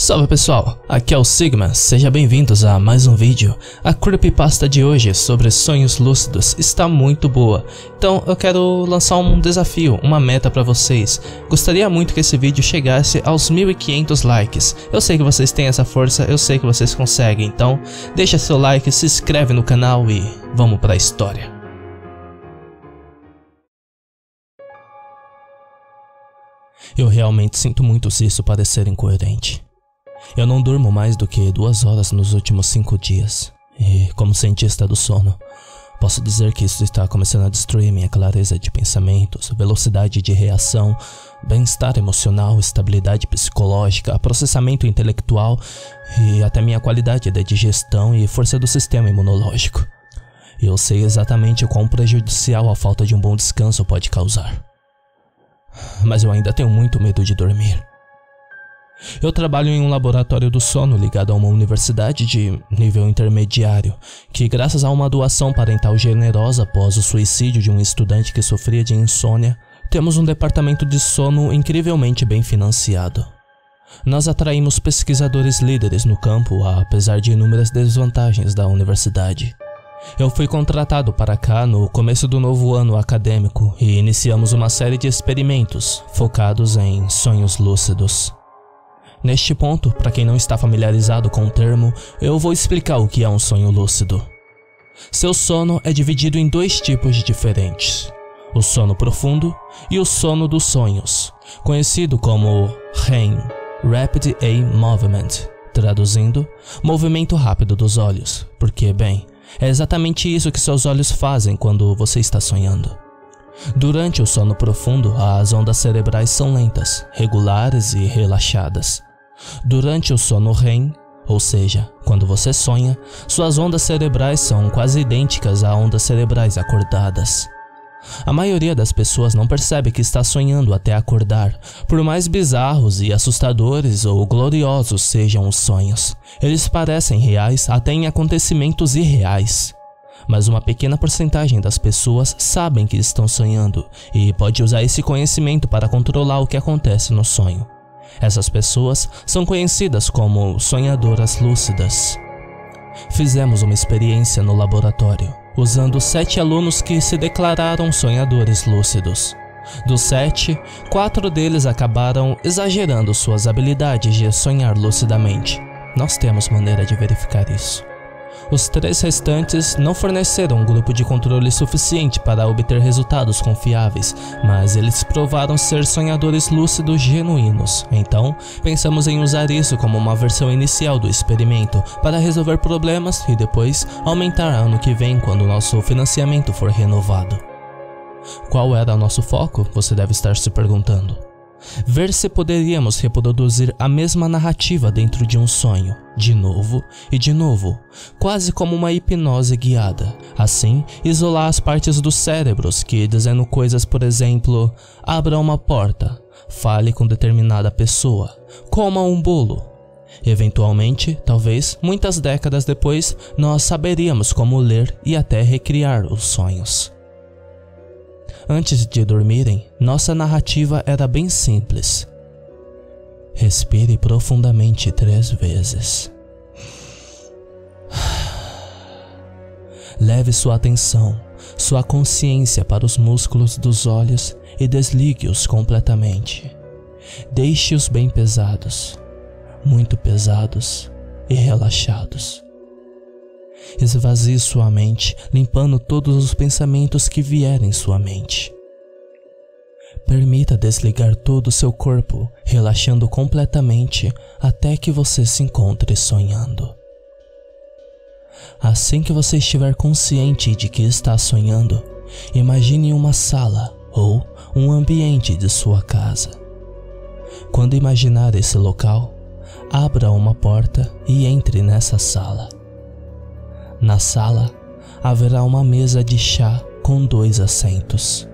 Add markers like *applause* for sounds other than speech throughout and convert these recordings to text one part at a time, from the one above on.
Salve pessoal, aqui é o Sigma, sejam bem-vindos a mais um vídeo. A creepypasta de hoje sobre sonhos lúcidos está muito boa, então eu quero lançar um desafio, uma meta para vocês. Gostaria muito que esse vídeo chegasse aos 1500 likes. Eu sei que vocês têm essa força, eu sei que vocês conseguem, então deixa seu like, se inscreve no canal e vamos para a história. Eu realmente sinto muito se isso parecer incoerente. Eu não durmo mais do que duas horas nos últimos cinco dias. E, como cientista do sono, posso dizer que isso está começando a destruir minha clareza de pensamentos, velocidade de reação, bem-estar emocional, estabilidade psicológica, processamento intelectual e até minha qualidade de digestão e força do sistema imunológico. Eu sei exatamente quão prejudicial a falta de um bom descanso pode causar. Mas eu ainda tenho muito medo de dormir. Eu trabalho em um laboratório do sono ligado a uma universidade de nível intermediário, que, graças a uma doação parental generosa após o suicídio de um estudante que sofria de insônia, temos um departamento de sono incrivelmente bem financiado. Nós atraímos pesquisadores líderes no campo, apesar de inúmeras desvantagens da universidade. Eu fui contratado para cá no começo do novo ano acadêmico e iniciamos uma série de experimentos focados em sonhos lúcidos. Neste ponto, para quem não está familiarizado com o termo, eu vou explicar o que é um sonho lúcido. Seu sono é dividido em dois tipos diferentes: o sono profundo e o sono dos sonhos, conhecido como REM Rapid Eye Movement, traduzindo, movimento rápido dos olhos, porque, bem, é exatamente isso que seus olhos fazem quando você está sonhando. Durante o sono profundo, as ondas cerebrais são lentas, regulares e relaxadas. Durante o sono REM, ou seja, quando você sonha, suas ondas cerebrais são quase idênticas a ondas cerebrais acordadas. A maioria das pessoas não percebe que está sonhando até acordar, por mais bizarros e assustadores ou gloriosos sejam os sonhos. Eles parecem reais até em acontecimentos irreais. Mas uma pequena porcentagem das pessoas sabem que estão sonhando e pode usar esse conhecimento para controlar o que acontece no sonho. Essas pessoas são conhecidas como sonhadoras lúcidas. Fizemos uma experiência no laboratório, usando sete alunos que se declararam sonhadores lúcidos. Dos sete, quatro deles acabaram exagerando suas habilidades de sonhar lucidamente. Nós temos maneira de verificar isso. Os três restantes não forneceram um grupo de controle suficiente para obter resultados confiáveis, mas eles provaram ser sonhadores lúcidos genuínos. Então, pensamos em usar isso como uma versão inicial do experimento para resolver problemas e depois aumentar ano que vem quando nosso financiamento for renovado. Qual era nosso foco? Você deve estar se perguntando ver se poderíamos reproduzir a mesma narrativa dentro de um sonho, de novo e de novo, quase como uma hipnose guiada. Assim, isolar as partes dos cérebros que, dizendo coisas, por exemplo, abra uma porta, fale com determinada pessoa, coma um bolo. Eventualmente, talvez, muitas décadas depois, nós saberíamos como ler e até recriar os sonhos. Antes de dormirem, nossa narrativa era bem simples. Respire profundamente três vezes. *sighs* Leve sua atenção, sua consciência para os músculos dos olhos e desligue-os completamente. Deixe-os bem pesados, muito pesados e relaxados. Esvazie sua mente, limpando todos os pensamentos que vierem em sua mente. Permita desligar todo o seu corpo, relaxando completamente até que você se encontre sonhando. Assim que você estiver consciente de que está sonhando, imagine uma sala ou um ambiente de sua casa. Quando imaginar esse local, abra uma porta e entre nessa sala. Na sala haverá uma mesa de chá com dois assentos.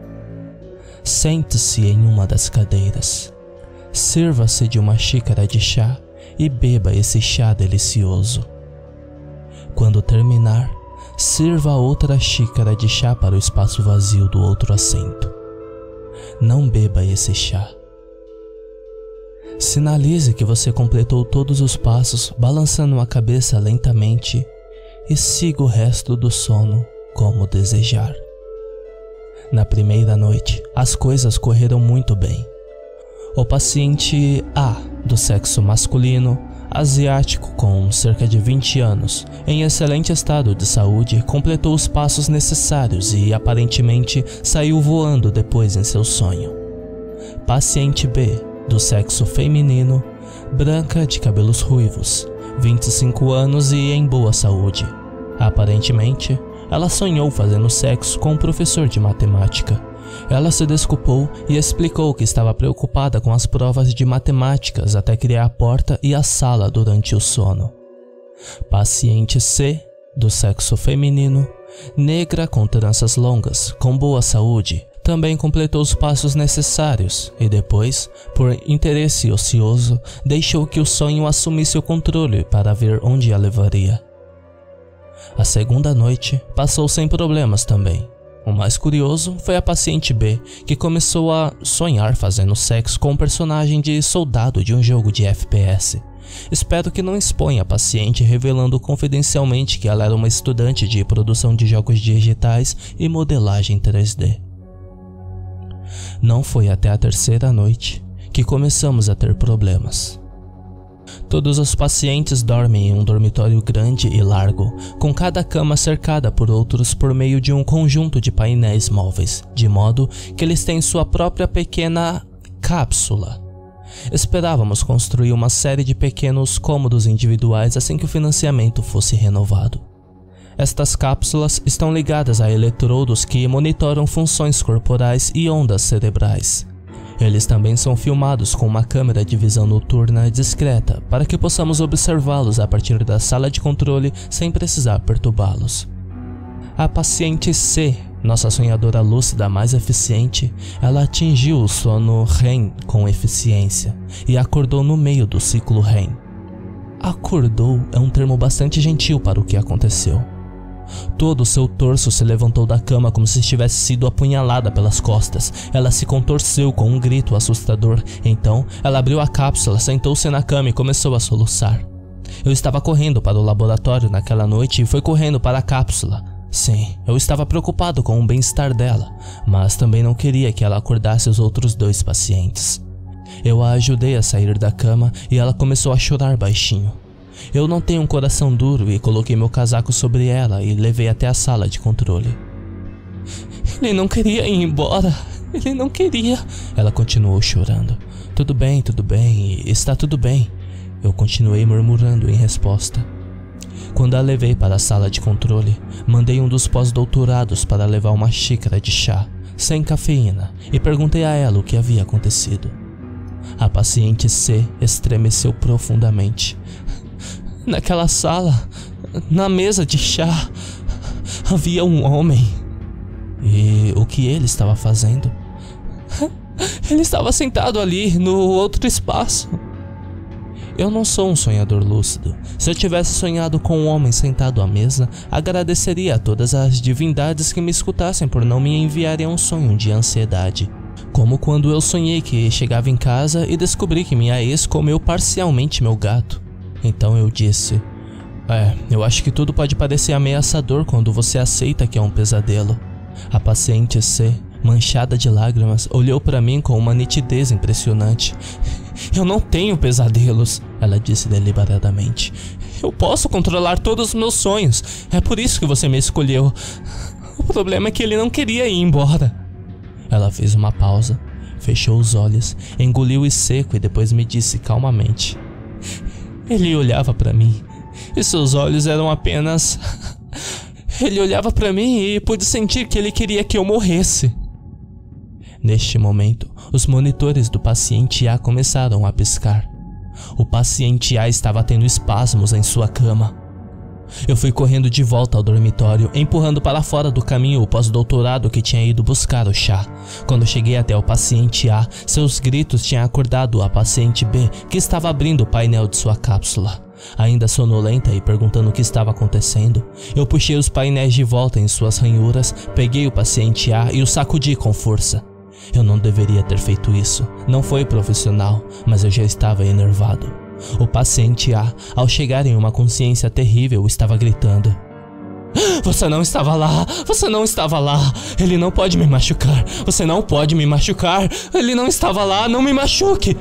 Sente-se em uma das cadeiras. Sirva-se de uma xícara de chá e beba esse chá delicioso. Quando terminar, sirva outra xícara de chá para o espaço vazio do outro assento. Não beba esse chá. Sinalize que você completou todos os passos, balançando a cabeça lentamente e siga o resto do sono como desejar. Na primeira noite, as coisas correram muito bem. O paciente A, do sexo masculino, asiático com cerca de 20 anos, em excelente estado de saúde, completou os passos necessários e aparentemente saiu voando depois em seu sonho. Paciente B, do sexo feminino, branca de cabelos ruivos, 25 anos e em boa saúde. Aparentemente, ela sonhou fazendo sexo com um professor de matemática. Ela se desculpou e explicou que estava preocupada com as provas de matemáticas até criar a porta e a sala durante o sono. Paciente C, do sexo feminino, negra com tranças longas, com boa saúde, também completou os passos necessários e depois, por interesse ocioso, deixou que o sonho assumisse o controle para ver onde a levaria. A segunda noite passou sem problemas também. O mais curioso foi a paciente B, que começou a sonhar fazendo sexo com um personagem de soldado de um jogo de FPS. Espero que não exponha a paciente revelando confidencialmente que ela era uma estudante de produção de jogos digitais e modelagem 3D. Não foi até a terceira noite que começamos a ter problemas. Todos os pacientes dormem em um dormitório grande e largo, com cada cama cercada por outros por meio de um conjunto de painéis móveis, de modo que eles têm sua própria pequena cápsula. Esperávamos construir uma série de pequenos cômodos individuais assim que o financiamento fosse renovado. Estas cápsulas estão ligadas a eletrodos que monitoram funções corporais e ondas cerebrais. Eles também são filmados com uma câmera de visão noturna discreta para que possamos observá-los a partir da sala de controle sem precisar perturbá-los. A paciente C, nossa sonhadora lúcida mais eficiente, ela atingiu o sono REM com eficiência e acordou no meio do ciclo REM. Acordou é um termo bastante gentil para o que aconteceu. Todo o seu torso se levantou da cama como se tivesse sido apunhalada pelas costas. Ela se contorceu com um grito assustador. Então, ela abriu a cápsula, sentou-se na cama e começou a soluçar. Eu estava correndo para o laboratório naquela noite e foi correndo para a cápsula. Sim, eu estava preocupado com o bem-estar dela, mas também não queria que ela acordasse os outros dois pacientes. Eu a ajudei a sair da cama e ela começou a chorar baixinho. Eu não tenho um coração duro e coloquei meu casaco sobre ela e levei até a sala de controle. Ele não queria ir embora. Ele não queria. Ela continuou chorando. Tudo bem, tudo bem, está tudo bem. Eu continuei murmurando em resposta. Quando a levei para a sala de controle, mandei um dos pós-doutorados para levar uma xícara de chá, sem cafeína, e perguntei a ela o que havia acontecido. A paciente C estremeceu profundamente. Naquela sala, na mesa de chá, havia um homem. E o que ele estava fazendo? *laughs* Ele estava sentado ali, no outro espaço. Eu não sou um sonhador lúcido. Se eu tivesse sonhado com um homem sentado à mesa, agradeceria a todas as divindades que me escutassem por não me enviarem um sonho de ansiedade. Como quando eu sonhei que chegava em casa e descobri que minha ex comeu parcialmente meu gato. Então eu disse: É, eu acho que tudo pode parecer ameaçador quando você aceita que é um pesadelo. A paciente C, manchada de lágrimas, olhou para mim com uma nitidez impressionante. Eu não tenho pesadelos, ela disse deliberadamente. Eu posso controlar todos os meus sonhos. É por isso que você me escolheu. O problema é que ele não queria ir embora. Ela fez uma pausa, fechou os olhos, engoliu o seco e depois me disse calmamente: ele olhava para mim e seus olhos eram apenas. *laughs* Ele olhava para mim e pude sentir que ele queria que eu morresse. Neste momento, os monitores do paciente A começaram a piscar. O paciente A estava tendo espasmos em sua cama. Eu fui correndo de volta ao dormitório, empurrando para fora do caminho o pós-doutorado que tinha ido buscar o chá. Quando cheguei até o paciente A, seus gritos tinham acordado a paciente B, que estava abrindo o painel de sua cápsula. Ainda sonolenta e perguntando o que estava acontecendo, eu puxei os painéis de volta em suas ranhuras, peguei o paciente A e o sacudi com força. Eu não deveria ter feito isso. Não foi profissional, mas eu já estava enervado. O paciente A, ao chegar em uma consciência terrível, estava gritando: Você não estava lá! Você não estava lá! Ele não pode me machucar! Você não pode me machucar! Ele não estava lá! Não me machuque!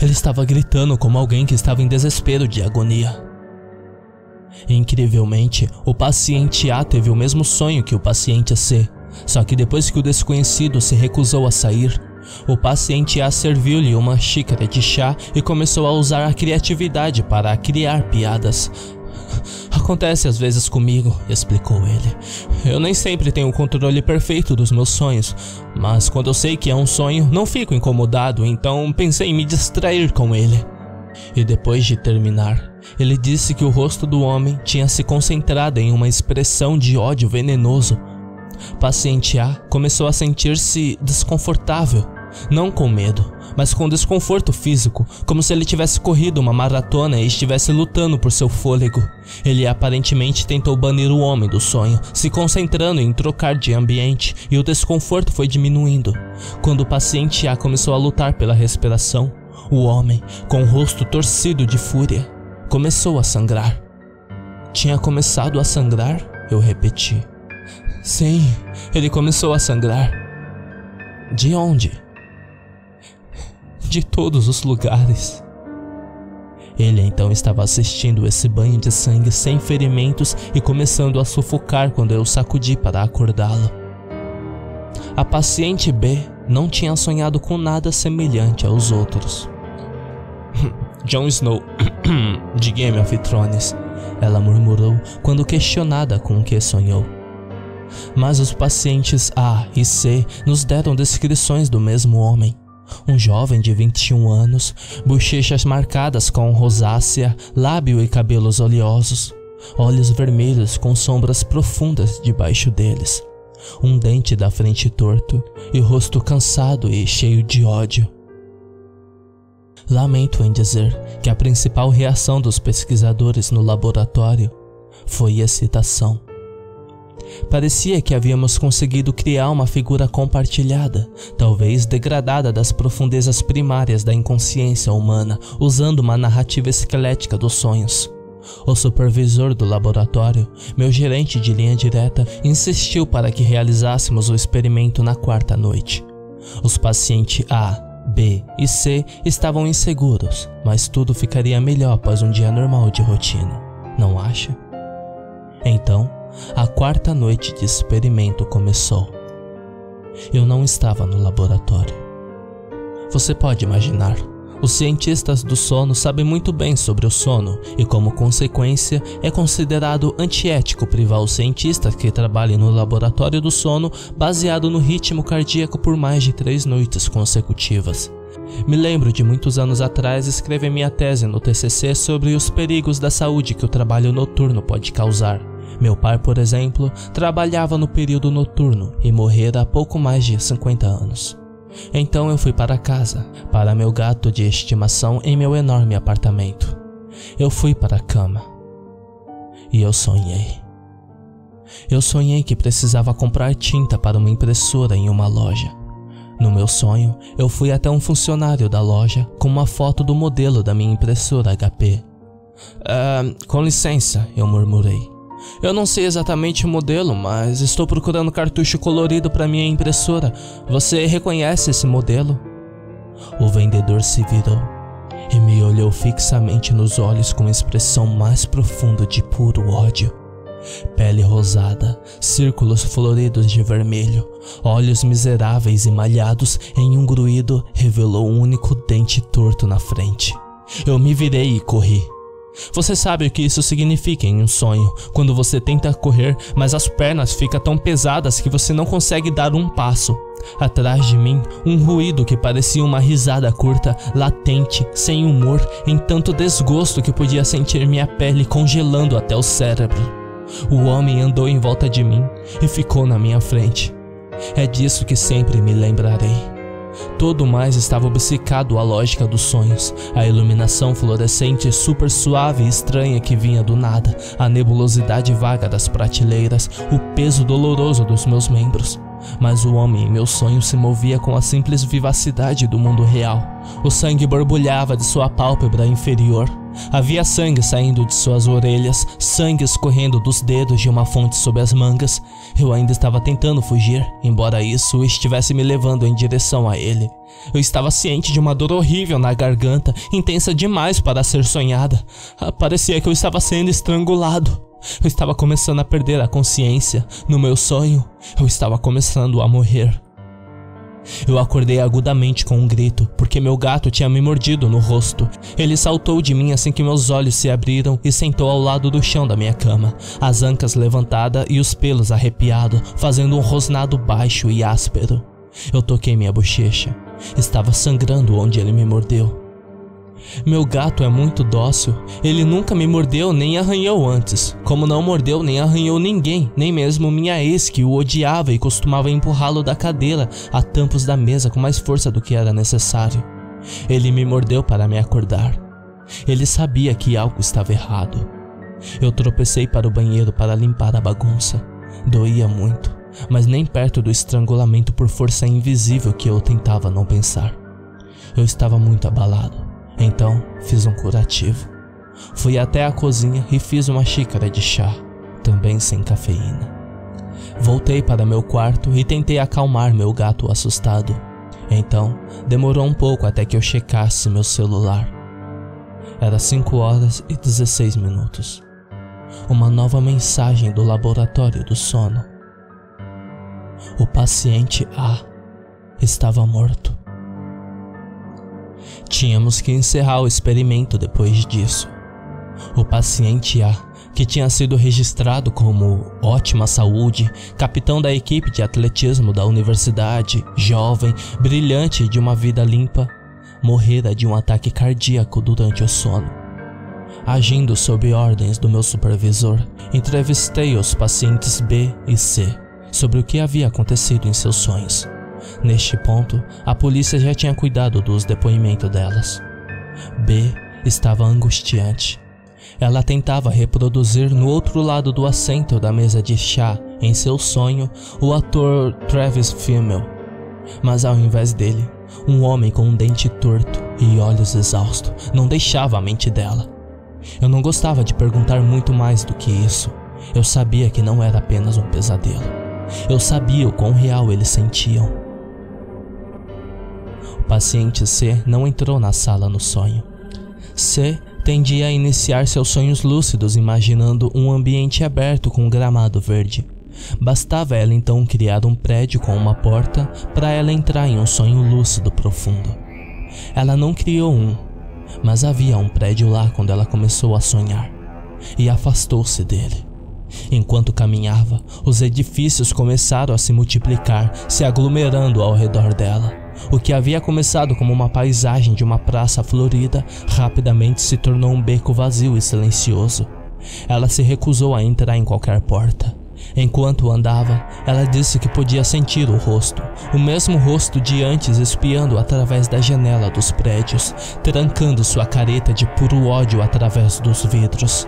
Ele estava gritando como alguém que estava em desespero de agonia. Incrivelmente, o paciente A teve o mesmo sonho que o paciente C, só que depois que o desconhecido se recusou a sair, o paciente A serviu-lhe uma xícara de chá e começou a usar a criatividade para criar piadas. Acontece às vezes comigo, explicou ele. Eu nem sempre tenho o controle perfeito dos meus sonhos, mas quando eu sei que é um sonho, não fico incomodado, então pensei em me distrair com ele. E depois de terminar, ele disse que o rosto do homem tinha se concentrado em uma expressão de ódio venenoso. Paciente A começou a sentir-se desconfortável, não com medo, mas com desconforto físico, como se ele tivesse corrido uma maratona e estivesse lutando por seu fôlego. Ele aparentemente tentou banir o homem do sonho, se concentrando em trocar de ambiente, e o desconforto foi diminuindo. Quando o paciente A começou a lutar pela respiração, o homem, com o rosto torcido de fúria, começou a sangrar. Tinha começado a sangrar? Eu repeti. Sim, ele começou a sangrar. De onde? De todos os lugares. Ele então estava assistindo esse banho de sangue sem ferimentos e começando a sufocar quando eu sacudi para acordá-lo. A paciente B não tinha sonhado com nada semelhante aos outros. *laughs* Jon Snow, *clears throat* de Game of Thrones, ela murmurou quando questionada com o que sonhou. Mas os pacientes A e C nos deram descrições do mesmo homem. Um jovem de 21 anos, bochechas marcadas com rosácea, lábio e cabelos oleosos, olhos vermelhos com sombras profundas debaixo deles, um dente da frente torto e rosto cansado e cheio de ódio. Lamento em dizer que a principal reação dos pesquisadores no laboratório foi excitação. Parecia que havíamos conseguido criar uma figura compartilhada, talvez degradada das profundezas primárias da inconsciência humana, usando uma narrativa esquelética dos sonhos. O supervisor do laboratório, meu gerente de linha direta, insistiu para que realizássemos o experimento na quarta noite. Os pacientes A, B e C estavam inseguros, mas tudo ficaria melhor após um dia normal de rotina, não acha? Então, a quarta noite de experimento começou. Eu não estava no laboratório. Você pode imaginar. Os cientistas do sono sabem muito bem sobre o sono e, como consequência, é considerado antiético privar os cientistas que trabalhem no laboratório do sono baseado no ritmo cardíaco por mais de três noites consecutivas. Me lembro de muitos anos atrás escrever minha tese no TCC sobre os perigos da saúde que o trabalho noturno pode causar. Meu pai, por exemplo, trabalhava no período noturno e morrera há pouco mais de 50 anos. Então eu fui para casa, para meu gato de estimação em meu enorme apartamento. Eu fui para a cama. E eu sonhei. Eu sonhei que precisava comprar tinta para uma impressora em uma loja. No meu sonho, eu fui até um funcionário da loja com uma foto do modelo da minha impressora HP. Ah, com licença, eu murmurei. Eu não sei exatamente o modelo, mas estou procurando cartucho colorido para minha impressora. Você reconhece esse modelo? O vendedor se virou e me olhou fixamente nos olhos com expressão mais profunda de puro ódio. Pele rosada, círculos floridos de vermelho, olhos miseráveis e malhados em um gruído revelou um único dente torto na frente. Eu me virei e corri. Você sabe o que isso significa em um sonho, quando você tenta correr, mas as pernas ficam tão pesadas que você não consegue dar um passo. Atrás de mim, um ruído que parecia uma risada curta, latente, sem humor, em tanto desgosto que podia sentir minha pele congelando até o cérebro. O homem andou em volta de mim e ficou na minha frente. É disso que sempre me lembrarei. Todo mais estava obcecado à lógica dos sonhos, a iluminação fluorescente super suave e estranha que vinha do nada, a nebulosidade vaga das prateleiras, o peso doloroso dos meus membros. Mas o homem em meu sonho se movia com a simples vivacidade do mundo real. O sangue borbulhava de sua pálpebra inferior. Havia sangue saindo de suas orelhas, sangue escorrendo dos dedos de uma fonte sob as mangas. Eu ainda estava tentando fugir, embora isso estivesse me levando em direção a ele. Eu estava ciente de uma dor horrível na garganta, intensa demais para ser sonhada. Parecia que eu estava sendo estrangulado. Eu estava começando a perder a consciência. No meu sonho, eu estava começando a morrer. Eu acordei agudamente com um grito, porque meu gato tinha me mordido no rosto. Ele saltou de mim assim que meus olhos se abriram e sentou ao lado do chão da minha cama, as ancas levantadas e os pelos arrepiados, fazendo um rosnado baixo e áspero. Eu toquei minha bochecha. Estava sangrando onde ele me mordeu. Meu gato é muito dócil. Ele nunca me mordeu nem arranhou antes. Como não mordeu nem arranhou ninguém, nem mesmo minha ex que o odiava e costumava empurrá-lo da cadeira a tampos da mesa com mais força do que era necessário. Ele me mordeu para me acordar. Ele sabia que algo estava errado. Eu tropecei para o banheiro para limpar a bagunça. Doía muito, mas nem perto do estrangulamento por força invisível que eu tentava não pensar. Eu estava muito abalado. Então fiz um curativo. Fui até a cozinha e fiz uma xícara de chá, também sem cafeína. Voltei para meu quarto e tentei acalmar meu gato assustado. Então, demorou um pouco até que eu checasse meu celular. Era 5 horas e 16 minutos. Uma nova mensagem do laboratório do sono. O paciente A estava morto. Tínhamos que encerrar o experimento depois disso. O paciente A, que tinha sido registrado como ótima saúde, capitão da equipe de atletismo da universidade, jovem, brilhante e de uma vida limpa, morrera de um ataque cardíaco durante o sono. Agindo sob ordens do meu supervisor, entrevistei os pacientes B e C sobre o que havia acontecido em seus sonhos. Neste ponto, a polícia já tinha cuidado dos depoimentos delas. B estava angustiante. Ela tentava reproduzir no outro lado do assento da mesa de chá, em seu sonho, o ator Travis Fimmel. Mas ao invés dele, um homem com um dente torto e olhos exaustos não deixava a mente dela. Eu não gostava de perguntar muito mais do que isso. Eu sabia que não era apenas um pesadelo. Eu sabia o quão real eles sentiam paciente C não entrou na sala no sonho. C tendia a iniciar seus sonhos lúcidos imaginando um ambiente aberto com um gramado verde. Bastava ela então criar um prédio com uma porta para ela entrar em um sonho lúcido profundo. Ela não criou um, mas havia um prédio lá quando ela começou a sonhar e afastou-se dele. Enquanto caminhava, os edifícios começaram a se multiplicar, se aglomerando ao redor dela. O que havia começado como uma paisagem de uma praça florida rapidamente se tornou um beco vazio e silencioso. Ela se recusou a entrar em qualquer porta. Enquanto andava, ela disse que podia sentir o rosto, o mesmo rosto de antes espiando através da janela dos prédios, trancando sua careta de puro ódio através dos vidros.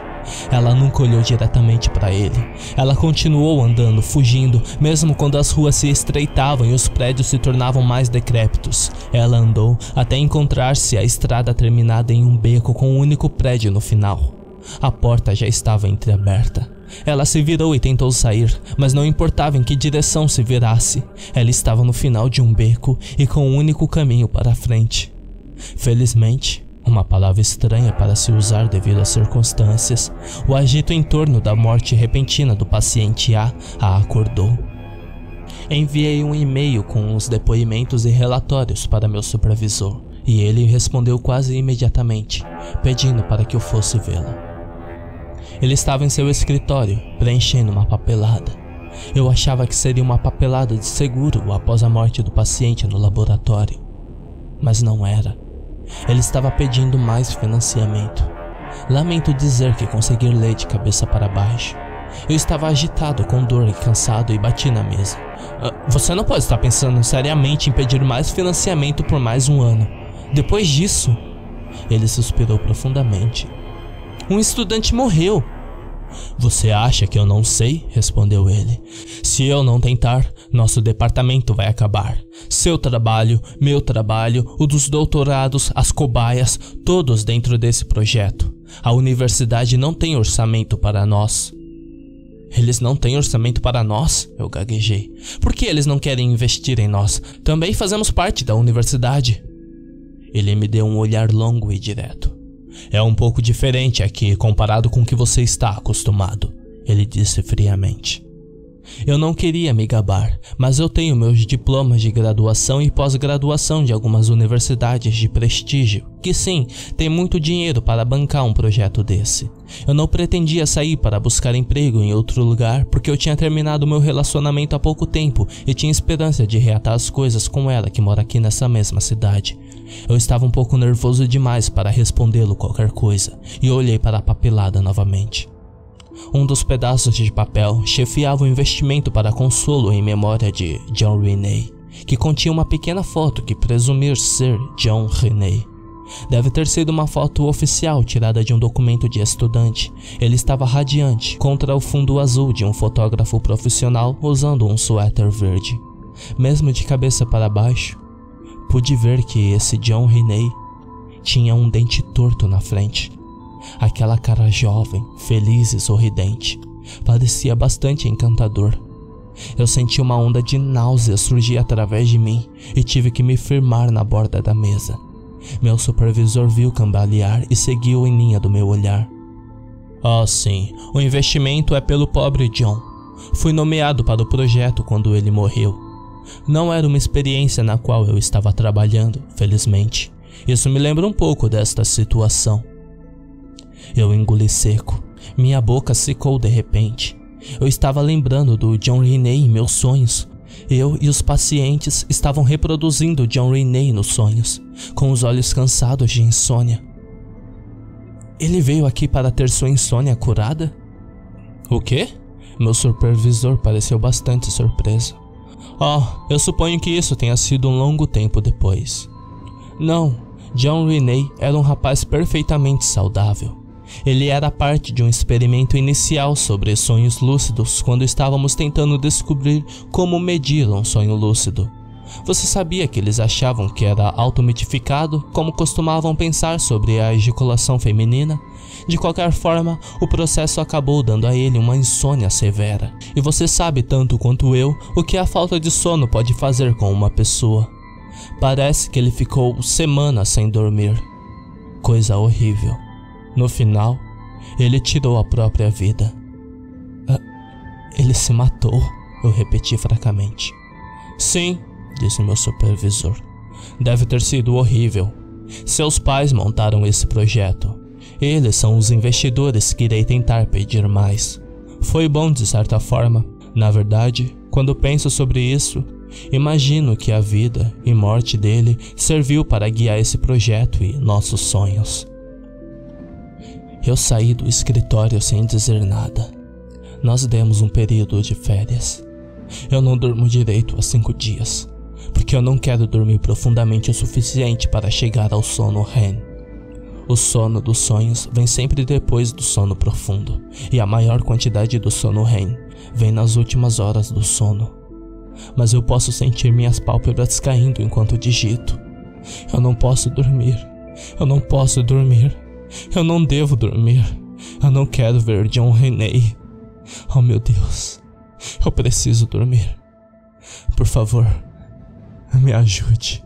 Ela nunca olhou diretamente para ele. Ela continuou andando, fugindo, mesmo quando as ruas se estreitavam e os prédios se tornavam mais decrépitos. Ela andou até encontrar-se a estrada terminada em um beco com um único prédio no final. A porta já estava entreaberta. Ela se virou e tentou sair, mas não importava em que direção se virasse. Ela estava no final de um beco e com um único caminho para frente. Felizmente, uma palavra estranha para se usar devido às circunstâncias, o agito em torno da morte repentina do paciente A a acordou. Enviei um e-mail com os depoimentos e relatórios para meu supervisor, e ele respondeu quase imediatamente, pedindo para que eu fosse vê-la. Ele estava em seu escritório, preenchendo uma papelada. Eu achava que seria uma papelada de seguro após a morte do paciente no laboratório, mas não era. Ele estava pedindo mais financiamento. Lamento dizer que consegui ler de cabeça para baixo. Eu estava agitado, com dor e cansado e bati na mesa. Uh, você não pode estar pensando seriamente em pedir mais financiamento por mais um ano. Depois disso, ele suspirou profundamente. Um estudante morreu. Você acha que eu não sei? respondeu ele. Se eu não tentar, nosso departamento vai acabar. Seu trabalho, meu trabalho, o dos doutorados, as cobaias, todos dentro desse projeto. A universidade não tem orçamento para nós. Eles não têm orçamento para nós? Eu gaguejei. Por que eles não querem investir em nós? Também fazemos parte da universidade. Ele me deu um olhar longo e direto. É um pouco diferente aqui comparado com o que você está acostumado, ele disse friamente. Eu não queria me gabar, mas eu tenho meus diplomas de graduação e pós-graduação de algumas universidades de prestígio, que sim, tem muito dinheiro para bancar um projeto desse. Eu não pretendia sair para buscar emprego em outro lugar porque eu tinha terminado meu relacionamento há pouco tempo e tinha esperança de reatar as coisas com ela que mora aqui nessa mesma cidade. Eu estava um pouco nervoso demais para respondê-lo qualquer coisa e olhei para a papelada novamente. Um dos pedaços de papel chefiava o investimento para consolo em memória de John Renee, que continha uma pequena foto que presumir ser John Renee. Deve ter sido uma foto oficial tirada de um documento de estudante. Ele estava radiante contra o fundo azul de um fotógrafo profissional usando um suéter verde. Mesmo de cabeça para baixo, pude ver que esse John Renee tinha um dente torto na frente Aquela cara jovem, feliz e sorridente parecia bastante encantador. Eu senti uma onda de náusea surgir através de mim e tive que me firmar na borda da mesa. Meu supervisor viu cambalear e seguiu em linha do meu olhar. Oh, sim, o investimento é pelo pobre John. Fui nomeado para o projeto quando ele morreu. Não era uma experiência na qual eu estava trabalhando, felizmente. Isso me lembra um pouco desta situação. Eu engoli seco. Minha boca secou de repente. Eu estava lembrando do John Renee em meus sonhos. Eu e os pacientes estavam reproduzindo John Renee nos sonhos, com os olhos cansados de insônia. Ele veio aqui para ter sua insônia curada? O quê? Meu supervisor pareceu bastante surpreso. Oh, eu suponho que isso tenha sido um longo tempo depois. Não, John Renee era um rapaz perfeitamente saudável. Ele era parte de um experimento inicial sobre sonhos lúcidos quando estávamos tentando descobrir como medir um sonho lúcido. Você sabia que eles achavam que era automitificado, como costumavam pensar sobre a ejaculação feminina? De qualquer forma, o processo acabou dando a ele uma insônia severa. E você sabe tanto quanto eu o que a falta de sono pode fazer com uma pessoa. Parece que ele ficou semanas sem dormir. Coisa horrível. No final, ele tirou a própria vida. Ah, ele se matou, eu repeti fracamente. Sim, disse meu supervisor. Deve ter sido horrível. Seus pais montaram esse projeto. Eles são os investidores que irei tentar pedir mais. Foi bom de certa forma. Na verdade, quando penso sobre isso, imagino que a vida e morte dele serviu para guiar esse projeto e nossos sonhos. Eu saí do escritório sem dizer nada. Nós demos um período de férias. Eu não durmo direito há cinco dias, porque eu não quero dormir profundamente o suficiente para chegar ao sono REM. O sono dos sonhos vem sempre depois do sono profundo, e a maior quantidade do sono REM vem nas últimas horas do sono. Mas eu posso sentir minhas pálpebras caindo enquanto digito. Eu não posso dormir. Eu não posso dormir. Eu não devo dormir. Eu não quero ver John Renee. Oh meu Deus. Eu preciso dormir. Por favor, me ajude.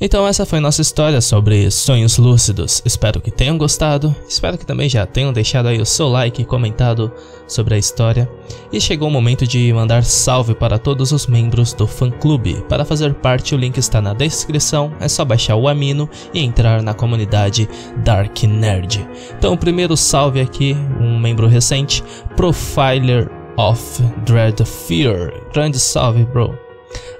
Então essa foi nossa história sobre sonhos lúcidos. Espero que tenham gostado. Espero que também já tenham deixado aí o seu like e comentado sobre a história. E chegou o momento de mandar salve para todos os membros do fã clube. Para fazer parte, o link está na descrição. É só baixar o Amino e entrar na comunidade Dark Nerd. Então, o primeiro salve aqui, um membro recente, Profiler of Dread Fear. Grande salve, bro.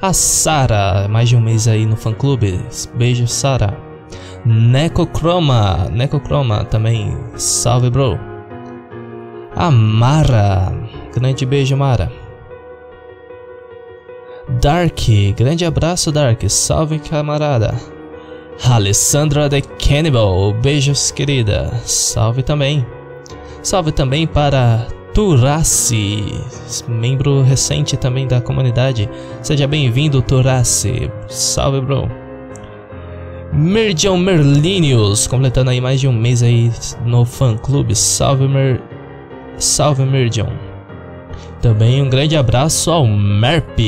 A Sara, mais de um mês aí no fã clube. Beijo, Sara. Necochroma, Necochroma também. Salve, bro. A Mara, grande beijo, Mara. Dark, grande abraço, Dark. Salve, camarada. Alessandra The Cannibal, beijos querida, salve também. Salve também para Turaci, membro recente também da comunidade. Seja bem-vindo, Turaci. Salve, bro. Merdion Merlinius, completando aí mais de um mês aí no fã clube. Salve, Mer... Salve, Merdion. Também um grande abraço ao Merp.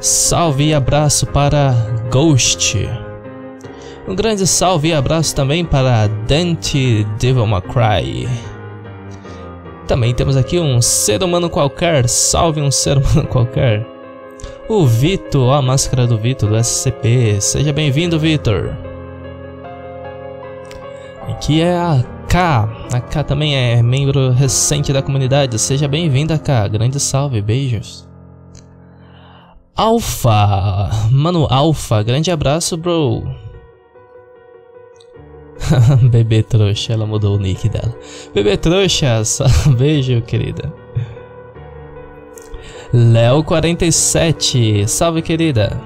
Salve e abraço para Ghost. Um grande salve e abraço também para Dante Devil May Cry. Também temos aqui um ser humano qualquer, salve um ser *laughs* humano qualquer. O Vitor, a máscara do Vitor do SCP. Seja bem-vindo, Vitor. Aqui é a K. A K também é membro recente da comunidade. Seja bem-vinda, K. Grande salve, beijos. Alpha. Mano, Alpha. Grande abraço, bro. *laughs* Bebê trouxa, ela mudou o nick dela. Bebê trouxa, *laughs* beijo, querida. Léo47, salve querida.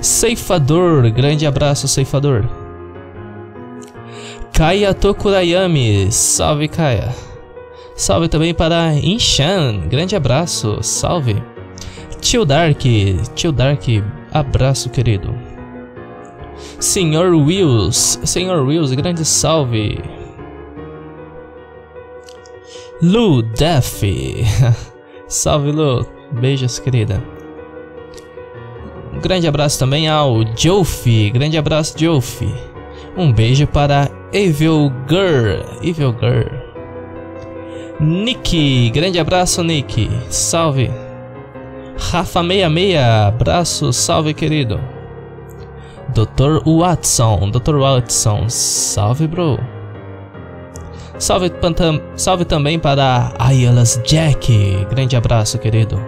Ceifador, grande abraço, ceifador. Kaya Tokurayami, salve Kaya. Salve também para Inshan, grande abraço, salve. Tio Dark, Tio Dark, abraço querido. Senhor Wills, Senhor Wills, grande salve. Lu Def. *laughs* Salve Lu, beijos querida. Um grande abraço também ao Jofi, grande abraço Jofi. Um beijo para Evil Girl, Evil Girl. Nick, grande abraço Nick, salve. Rafa66, abraço, salve querido. Dr. Watson, Dr. Watson, salve bro. Salve, salve também para Ayalas Jack. Grande abraço, querido.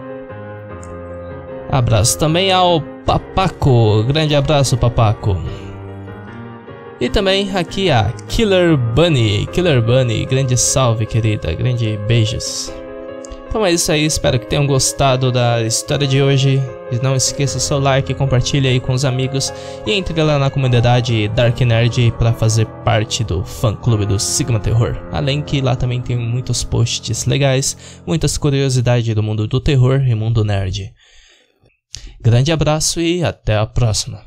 Abraço também ao Papaco. Grande abraço, Papaco. E também aqui a Killer Bunny. Killer Bunny, grande salve, querida. Grande beijos. Então é isso aí, espero que tenham gostado da história de hoje. E não esqueça seu like, compartilhe aí com os amigos e entre lá na comunidade Dark Nerd para fazer parte do fã clube do Sigma Terror. Além que lá também tem muitos posts legais, muitas curiosidades do mundo do terror e mundo nerd. Grande abraço e até a próxima.